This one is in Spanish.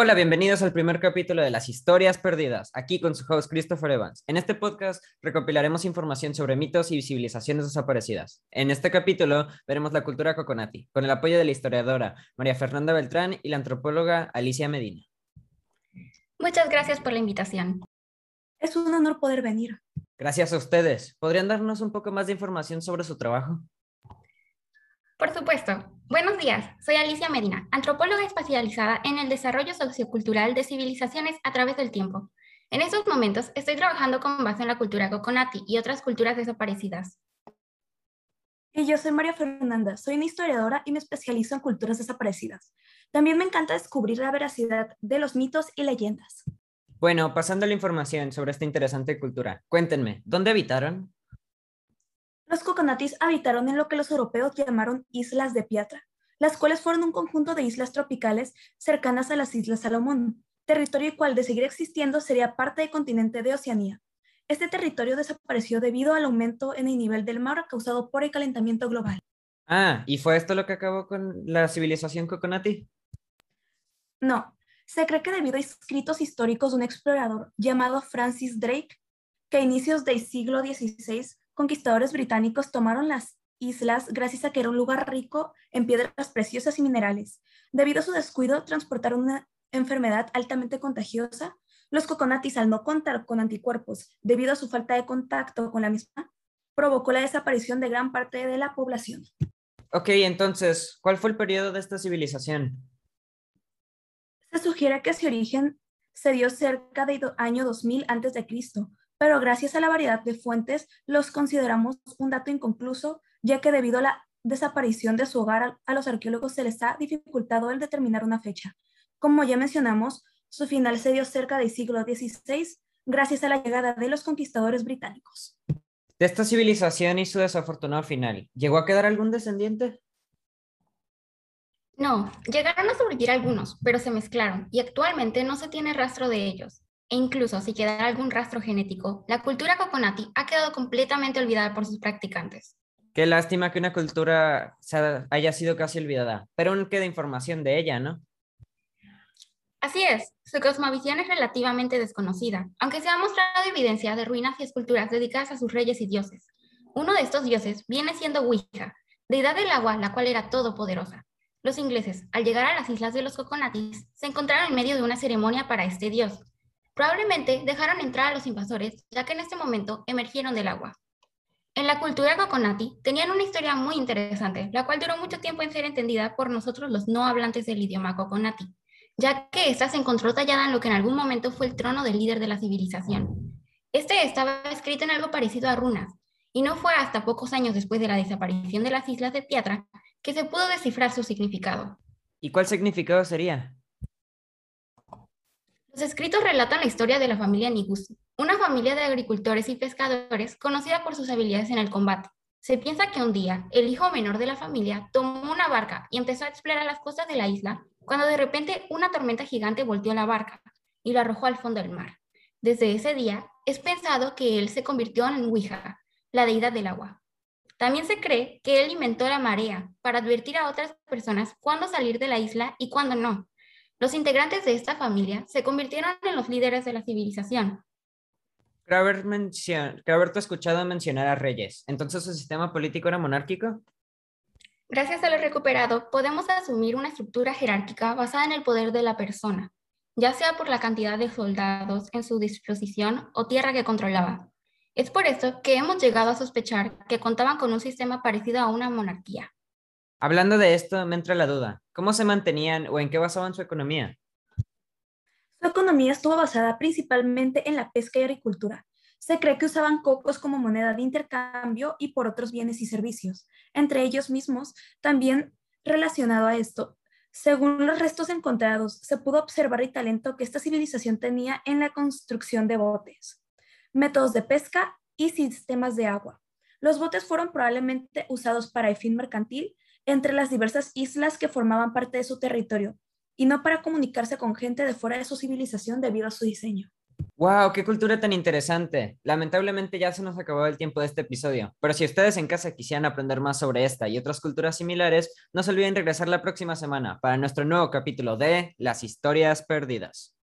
Hola, bienvenidos al primer capítulo de Las Historias Perdidas, aquí con su host Christopher Evans. En este podcast recopilaremos información sobre mitos y civilizaciones desaparecidas. En este capítulo veremos la cultura coconati, con el apoyo de la historiadora María Fernanda Beltrán y la antropóloga Alicia Medina. Muchas gracias por la invitación. Es un honor poder venir. Gracias a ustedes. ¿Podrían darnos un poco más de información sobre su trabajo? Por supuesto. Buenos días, soy Alicia Medina, antropóloga especializada en el desarrollo sociocultural de civilizaciones a través del tiempo. En estos momentos estoy trabajando con base en la cultura coconati y otras culturas desaparecidas. Y yo soy María Fernanda, soy una historiadora y me especializo en culturas desaparecidas. También me encanta descubrir la veracidad de los mitos y leyendas. Bueno, pasando la información sobre esta interesante cultura, cuéntenme, ¿dónde habitaron? Los coconatis habitaron en lo que los europeos llamaron Islas de Piatra, las cuales fueron un conjunto de islas tropicales cercanas a las Islas Salomón, territorio cual de seguir existiendo sería parte del continente de Oceanía. Este territorio desapareció debido al aumento en el nivel del mar causado por el calentamiento global. Ah, ¿y fue esto lo que acabó con la civilización coconati? No, se cree que debido a escritos históricos de un explorador llamado Francis Drake, que a inicios del siglo XVI conquistadores británicos tomaron las islas gracias a que era un lugar rico en piedras preciosas y minerales. Debido a su descuido, transportaron una enfermedad altamente contagiosa. Los coconatis, al no contar con anticuerpos debido a su falta de contacto con la misma, provocó la desaparición de gran parte de la población. Ok, entonces, ¿cuál fue el periodo de esta civilización? Se sugiere que su origen se dio cerca del año 2000 a.C., pero gracias a la variedad de fuentes los consideramos un dato inconcluso, ya que debido a la desaparición de su hogar a los arqueólogos se les ha dificultado el determinar una fecha. Como ya mencionamos, su final se dio cerca del siglo XVI gracias a la llegada de los conquistadores británicos. De esta civilización y su desafortunado final, ¿llegó a quedar algún descendiente? No, llegaron a sobrevivir algunos, pero se mezclaron y actualmente no se tiene rastro de ellos. E incluso si queda algún rastro genético, la cultura coconati ha quedado completamente olvidada por sus practicantes. Qué lástima que una cultura haya sido casi olvidada, pero aún queda información de ella, ¿no? Así es, su cosmovisión es relativamente desconocida, aunque se ha mostrado evidencia de ruinas y esculturas dedicadas a sus reyes y dioses. Uno de estos dioses viene siendo Ouija, deidad del agua, la cual era todopoderosa. Los ingleses, al llegar a las islas de los Coconatis, se encontraron en medio de una ceremonia para este dios, Probablemente dejaron entrar a los invasores, ya que en este momento emergieron del agua. En la cultura coconati tenían una historia muy interesante, la cual duró mucho tiempo en ser entendida por nosotros los no hablantes del idioma coconati, ya que ésta se encontró tallada en lo que en algún momento fue el trono del líder de la civilización. Este estaba escrito en algo parecido a runas, y no fue hasta pocos años después de la desaparición de las islas de Piatra que se pudo descifrar su significado. ¿Y cuál significado sería? Los escritos relatan la historia de la familia Nigusi, una familia de agricultores y pescadores conocida por sus habilidades en el combate. Se piensa que un día el hijo menor de la familia tomó una barca y empezó a explorar las costas de la isla, cuando de repente una tormenta gigante volteó la barca y la arrojó al fondo del mar. Desde ese día es pensado que él se convirtió en Ouija, la deidad del agua. También se cree que él inventó la marea para advertir a otras personas cuándo salir de la isla y cuándo no, los integrantes de esta familia se convirtieron en los líderes de la civilización. Creo, haber haberte escuchado mencionar a reyes. ¿Entonces su sistema político era monárquico? Gracias a lo recuperado, podemos asumir una estructura jerárquica basada en el poder de la persona, ya sea por la cantidad de soldados en su disposición o tierra que controlaba. Es por esto que hemos llegado a sospechar que contaban con un sistema parecido a una monarquía. Hablando de esto, me entra la duda. ¿Cómo se mantenían o en qué basaban su economía? Su economía estuvo basada principalmente en la pesca y agricultura. Se cree que usaban cocos como moneda de intercambio y por otros bienes y servicios, entre ellos mismos, también relacionado a esto. Según los restos encontrados, se pudo observar el talento que esta civilización tenía en la construcción de botes, métodos de pesca y sistemas de agua. Los botes fueron probablemente usados para el fin mercantil entre las diversas islas que formaban parte de su territorio, y no para comunicarse con gente de fuera de su civilización debido a su diseño. ¡Wow! ¡Qué cultura tan interesante! Lamentablemente ya se nos acabó el tiempo de este episodio, pero si ustedes en casa quisieran aprender más sobre esta y otras culturas similares, no se olviden regresar la próxima semana para nuestro nuevo capítulo de Las historias perdidas.